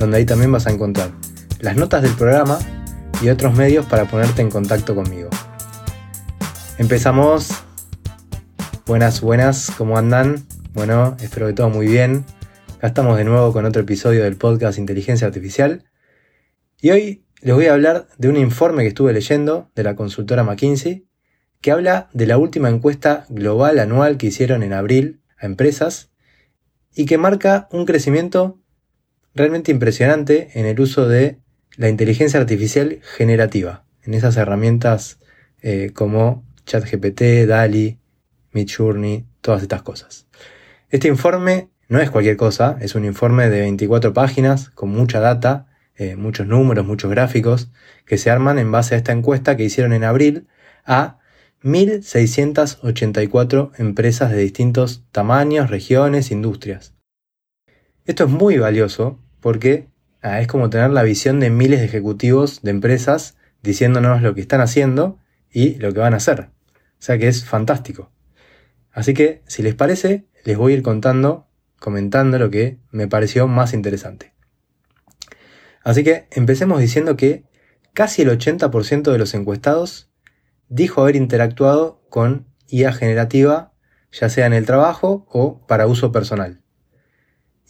donde ahí también vas a encontrar las notas del programa y otros medios para ponerte en contacto conmigo. Empezamos. Buenas, buenas, ¿cómo andan? Bueno, espero que todo muy bien. Acá estamos de nuevo con otro episodio del podcast Inteligencia Artificial. Y hoy les voy a hablar de un informe que estuve leyendo de la consultora McKinsey que habla de la última encuesta global anual que hicieron en abril a empresas y que marca un crecimiento realmente impresionante en el uso de la inteligencia artificial generativa, en esas herramientas eh, como ChatGPT, DALI, Midjourney, todas estas cosas. Este informe no es cualquier cosa, es un informe de 24 páginas con mucha data, eh, muchos números, muchos gráficos, que se arman en base a esta encuesta que hicieron en abril a 1.684 empresas de distintos tamaños, regiones, industrias. Esto es muy valioso porque ah, es como tener la visión de miles de ejecutivos de empresas diciéndonos lo que están haciendo y lo que van a hacer. O sea que es fantástico. Así que, si les parece, les voy a ir contando, comentando lo que me pareció más interesante. Así que empecemos diciendo que casi el 80% de los encuestados dijo haber interactuado con IA generativa, ya sea en el trabajo o para uso personal.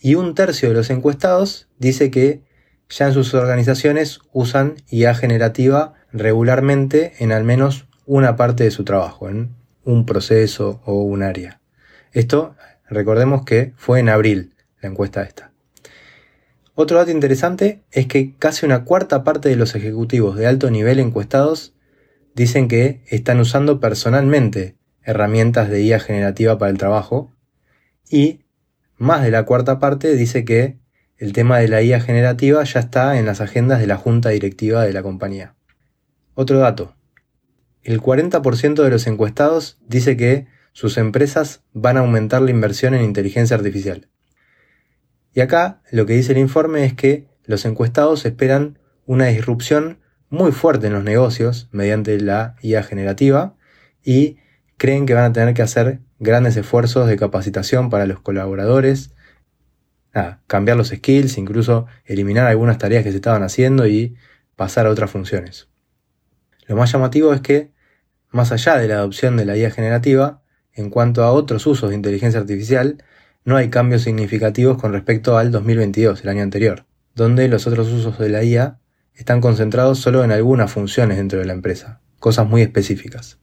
Y un tercio de los encuestados dice que ya en sus organizaciones usan IA generativa regularmente en al menos una parte de su trabajo, en un proceso o un área. Esto, recordemos que fue en abril la encuesta esta. Otro dato interesante es que casi una cuarta parte de los ejecutivos de alto nivel encuestados dicen que están usando personalmente herramientas de IA generativa para el trabajo y más de la cuarta parte dice que el tema de la IA generativa ya está en las agendas de la junta directiva de la compañía. Otro dato, el 40% de los encuestados dice que sus empresas van a aumentar la inversión en inteligencia artificial. Y acá lo que dice el informe es que los encuestados esperan una disrupción muy fuerte en los negocios mediante la IA generativa y creen que van a tener que hacer grandes esfuerzos de capacitación para los colaboradores, cambiar los skills, incluso eliminar algunas tareas que se estaban haciendo y pasar a otras funciones. Lo más llamativo es que, más allá de la adopción de la IA generativa, en cuanto a otros usos de inteligencia artificial, no hay cambios significativos con respecto al 2022, el año anterior, donde los otros usos de la IA están concentrados solo en algunas funciones dentro de la empresa, cosas muy específicas.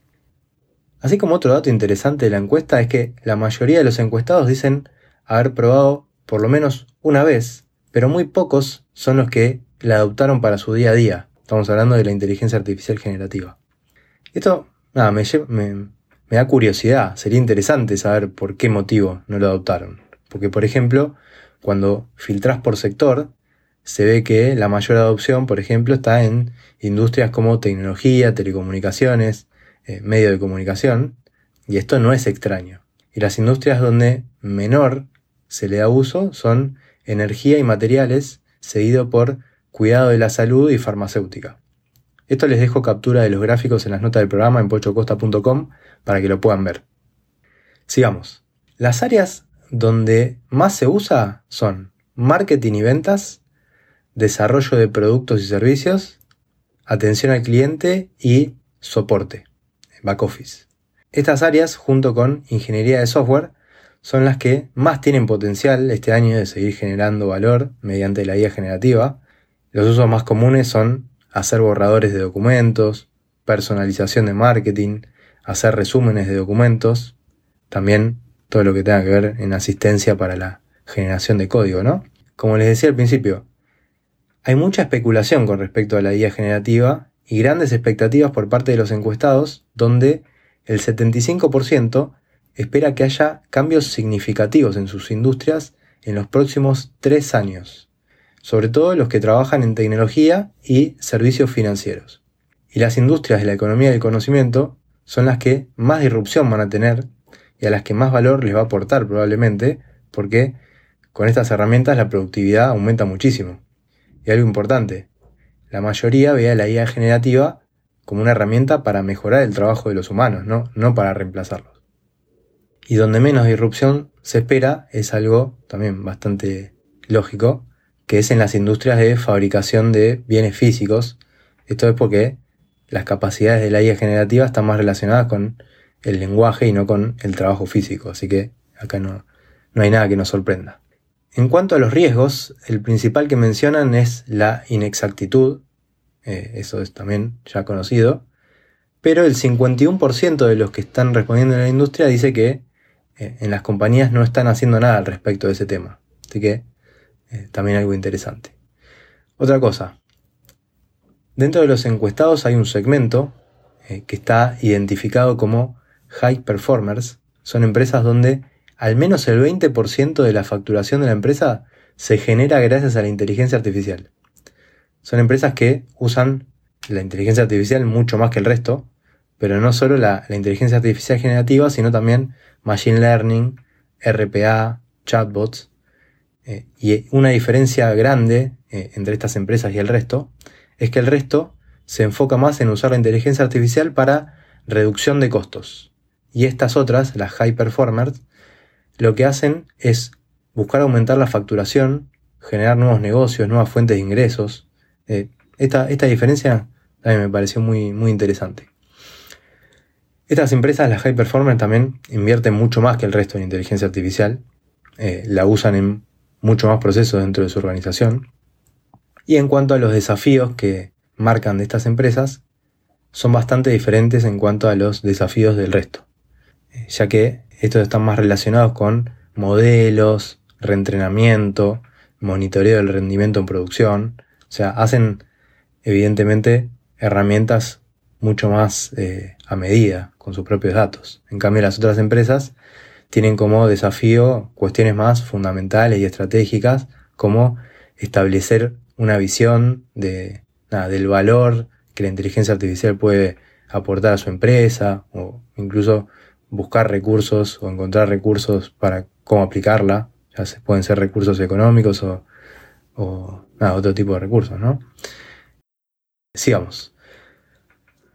Así como otro dato interesante de la encuesta es que la mayoría de los encuestados dicen haber probado por lo menos una vez, pero muy pocos son los que la adoptaron para su día a día, Estamos hablando de la inteligencia artificial generativa. Esto, nada, me, me, da curiosidad. Sería interesante saber por qué motivo no lo adoptaron. Porque, por ejemplo, cuando filtras por sector, se ve que la mayor adopción, por ejemplo, está en industrias como tecnología, telecomunicaciones, eh, medio de comunicación, y esto no es extraño. Y las industrias donde menor se le da uso son energía y materiales, seguido por cuidado de la salud y farmacéutica. Esto les dejo captura de los gráficos en las notas del programa en pochocosta.com para que lo puedan ver. Sigamos. Las áreas donde más se usa son marketing y ventas, desarrollo de productos y servicios, atención al cliente y soporte, back office. Estas áreas, junto con ingeniería de software, son las que más tienen potencial este año de seguir generando valor mediante la IA generativa, los usos más comunes son hacer borradores de documentos, personalización de marketing, hacer resúmenes de documentos, también todo lo que tenga que ver en asistencia para la generación de código, ¿no? Como les decía al principio, hay mucha especulación con respecto a la IA generativa y grandes expectativas por parte de los encuestados, donde el 75% espera que haya cambios significativos en sus industrias en los próximos tres años sobre todo los que trabajan en tecnología y servicios financieros. Y las industrias de la economía del conocimiento son las que más disrupción van a tener y a las que más valor les va a aportar probablemente, porque con estas herramientas la productividad aumenta muchísimo. Y algo importante, la mayoría ve a la IA generativa como una herramienta para mejorar el trabajo de los humanos, no, no para reemplazarlos. Y donde menos disrupción se espera es algo también bastante lógico, que es en las industrias de fabricación de bienes físicos. Esto es porque las capacidades de la IA generativa están más relacionadas con el lenguaje y no con el trabajo físico, así que acá no, no hay nada que nos sorprenda. En cuanto a los riesgos, el principal que mencionan es la inexactitud, eh, eso es también ya conocido, pero el 51% de los que están respondiendo en la industria dice que eh, en las compañías no están haciendo nada al respecto de ese tema. Así que eh, también algo interesante. Otra cosa, dentro de los encuestados hay un segmento que está identificado como high performers. Son empresas donde al menos el 20% de la facturación de la empresa se genera gracias a la inteligencia artificial son empresas que usan la inteligencia artificial mucho más que el resto, pero no solo la, inteligencia artificial generativa, sino también machine learning, RPA, chatbots. Eh, y una diferencia grande eh, entre estas empresas y el resto es que el resto se enfoca más en usar la inteligencia artificial para reducción de costos. Y estas otras, las high performers, lo que hacen es buscar aumentar la facturación, generar nuevos negocios, nuevas fuentes de ingresos, eh, esta, diferencia también me pareció muy, muy interesante. Estas empresas, las high performance, también invierten mucho más que el resto en inteligencia artificial. Eh, la usan en mucho más procesos dentro de su organización. Y en cuanto a los desafíos que marcan de estas empresas, son bastante diferentes en cuanto a los desafíos del resto. Eh, ya que estos están más relacionados con modelos, reentrenamiento, monitoreo del rendimiento en producción, o sea, hacen evidentemente herramientas mucho más eh, a medida con sus propios datos. En cambio, las otras empresas tienen como desafío cuestiones más fundamentales y estratégicas como establecer una visión de, del valor que la inteligencia artificial puede aportar a su empresa o incluso buscar recursos o encontrar recursos para cómo aplicarla. Ya se, pueden ser recursos económicos o, otro tipo de recursos, ¿no? Sigamos.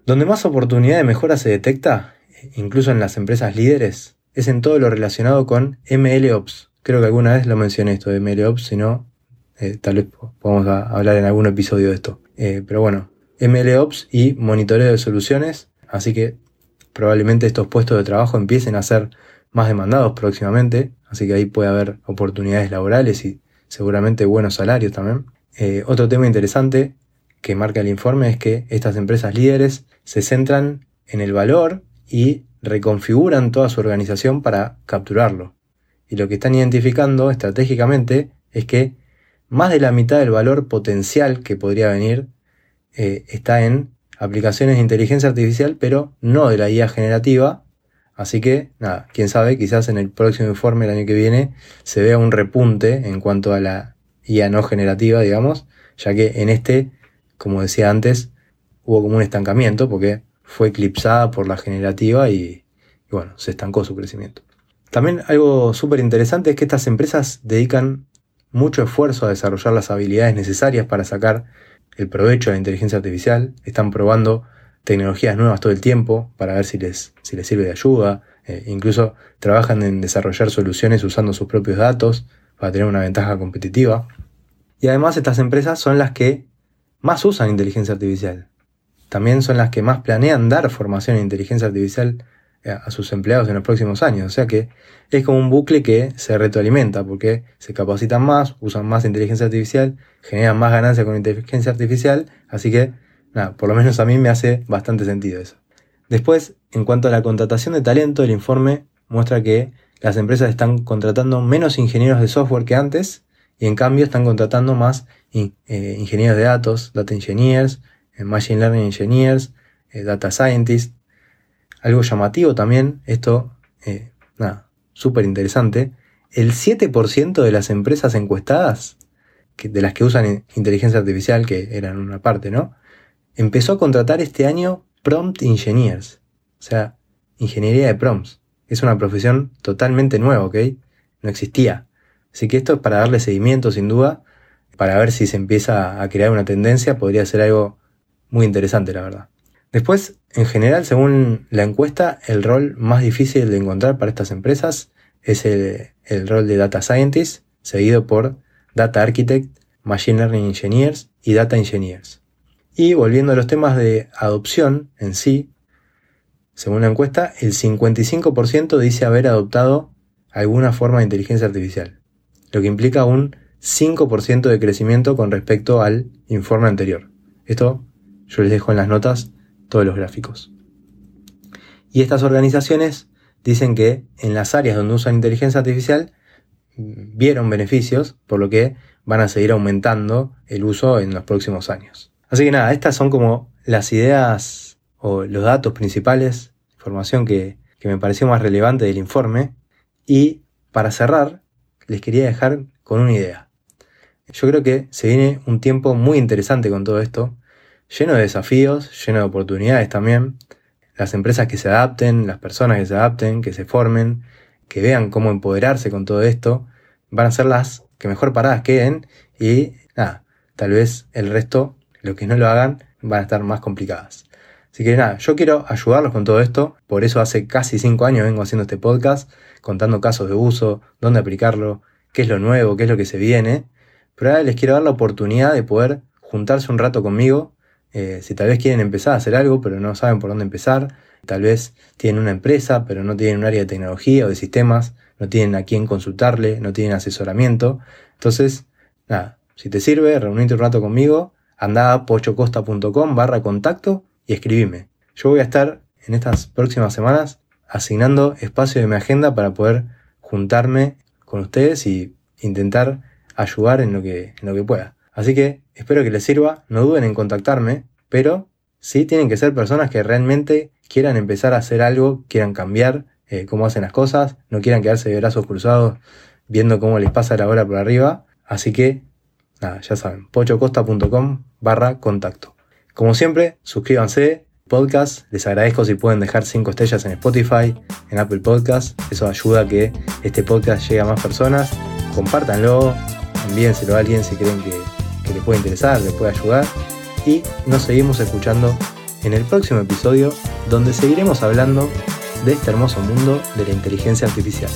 Donde más oportunidad de mejora se detecta, incluso en las empresas líderes, es en todo lo relacionado con MLOps. Creo que alguna vez lo mencioné esto de MLOps, si no, eh, tal vez podamos hablar en algún episodio de esto. Eh, pero bueno, MLOps y monitoreo de soluciones, así que probablemente estos puestos de trabajo empiecen a ser más demandados próximamente, así que ahí puede haber oportunidades laborales y seguramente buenos salarios también. Eh, otro tema interesante que marca el informe es que estas empresas líderes se centran en el valor y reconfiguran toda su organización para capturarlo. Y lo que están identificando estratégicamente es que más de la mitad del valor potencial que podría venir eh, está en aplicaciones de inteligencia artificial, pero no de la IA generativa, Así que, nada, quién sabe, quizás en el próximo informe el año que viene se vea un repunte en cuanto a la IA no generativa, digamos, ya que en este, como decía antes, hubo como un estancamiento porque fue eclipsada por la generativa y, bueno, se estancó su crecimiento. También algo súper interesante es que estas empresas dedican mucho esfuerzo a desarrollar las habilidades necesarias para sacar el provecho de la inteligencia artificial. Están probando tecnologías nuevas todo el tiempo para ver si les, si les sirve de ayuda. Eh, incluso trabajan en desarrollar soluciones usando sus propios datos para tener una ventaja competitiva. Y además estas empresas son las que más usan inteligencia artificial. También son las que más planean dar formación en inteligencia artificial a sus empleados en los próximos años. O sea que es como un bucle que se retroalimenta porque se capacitan más, usan más inteligencia artificial, generan más ganancias con inteligencia artificial, así que Nada, por lo menos a mí me hace bastante sentido eso. Después, en cuanto a la contratación de talento, el informe muestra que las empresas están contratando menos ingenieros de software que antes y en cambio están contratando más eh, ingenieros de datos, data engineers, eh, machine learning engineers, eh, data scientists. Algo llamativo también, esto, nada, súper interesante, el 7% de las empresas encuestadas de las que usan inteligencia artificial, que eran una parte, ¿no? Empezó a contratar este año prompt engineers, o sea, ingeniería de prompts. Es una profesión totalmente nueva, ¿ok? No existía. Así que esto es para darle seguimiento, sin duda, para ver si se empieza a crear una tendencia, podría ser algo muy interesante, la verdad. Después, en general, según la encuesta, el rol más difícil de encontrar para estas empresas es el, rol de Data Scientist, seguido por Data Architect, Machine Learning Engineers y Data Engineers. Y volviendo a los temas de adopción en sí, según la encuesta, el 55% dice haber adoptado alguna forma de inteligencia artificial, lo que implica un 5% de crecimiento con respecto al informe anterior. Esto yo les dejo en las notas todos los gráficos. Y estas organizaciones dicen que en las áreas donde usan inteligencia artificial vieron beneficios, por lo que van a seguir aumentando el uso en los próximos años. Así que nada, estas son como las ideas o los datos principales, información que, que me pareció más relevante del informe. Y para cerrar, les quería dejar con una idea. Yo creo que se viene un tiempo muy interesante con todo esto, lleno de desafíos, lleno de oportunidades también. Las empresas que se adapten, las personas que se adapten, que se formen, que vean cómo empoderarse con todo esto, van a ser las que mejor paradas queden y nada, tal vez el resto, los que no lo hagan, van a estar más complicadas. Así que nada, yo quiero ayudarlos con todo esto, por eso hace casi cinco años vengo haciendo este podcast, contando casos de uso, dónde aplicarlo, qué es lo nuevo, qué es lo que se viene, pero ahora les quiero dar la oportunidad de poder juntarse un rato conmigo, eh, si tal vez quieren empezar a hacer algo, pero no saben por dónde empezar, tal vez tienen una empresa, pero no tienen un área de tecnología o de sistemas, no tienen a quién consultarle, no tienen asesoramiento. Entonces, nada, si te sirve, reunite un rato conmigo, anda a pochocosta.com barra contacto y escribime. Yo voy a estar en estas próximas semanas asignando espacio de mi agenda para poder juntarme con ustedes y intentar ayudar en lo que, en lo que pueda. Así que espero que les sirva, no duden en contactarme, pero sí tienen que ser personas que realmente quieran empezar a hacer algo, quieran cambiar eh, cómo hacen las cosas, no quieran quedarse de brazos cruzados viendo cómo les pasa la hora por arriba. Así que, nada, ya saben, pochocosta.com barra contacto. Como siempre, suscríbanse, podcast, les agradezco si pueden dejar 5 estrellas en Spotify, en Apple Podcast, eso ayuda a que este podcast llegue a más personas, compártanlo, envíenselo a alguien si creen que, que les interesar, les puede ayudar y nos seguimos escuchando en el próximo episodio donde seguiremos hablando de este hermoso mundo de la inteligencia artificial.